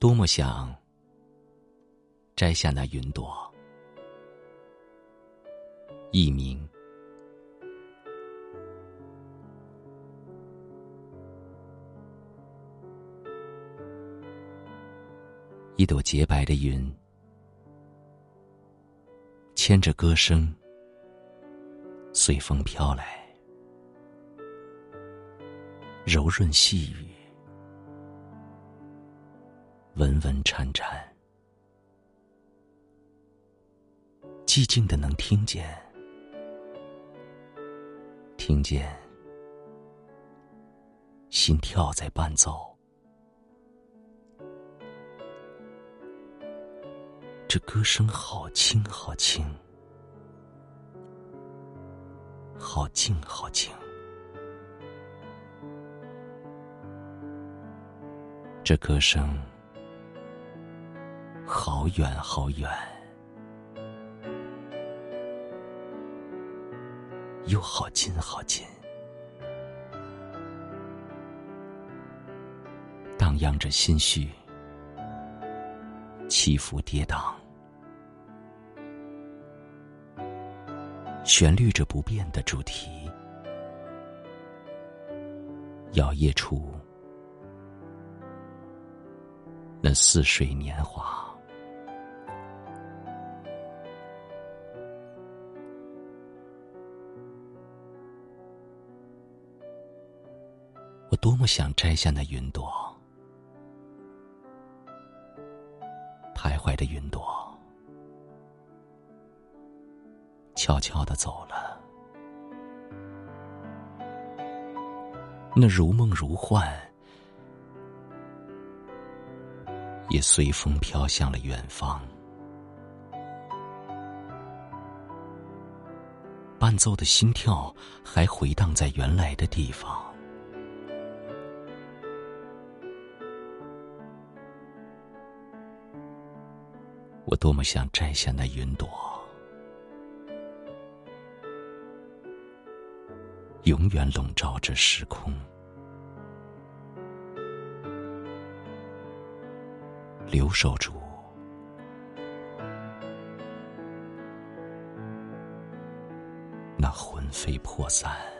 多么想摘下那云朵，一鸣，一朵洁白的云，牵着歌声，随风飘来，柔润细雨。稳稳颤颤，寂静的能听见，听见心跳在伴奏。这歌声好轻好轻，好静好静。这歌声。好远好远，又好近好近，荡漾着心绪，起伏跌宕，旋律着不变的主题，摇曳出那似水年华。我多么想摘下那云朵，徘徊的云朵，悄悄的走了。那如梦如幻，也随风飘向了远方。伴奏的心跳还回荡在原来的地方。我多么想摘下那云朵，永远笼罩着时空，留守住那魂飞魄散。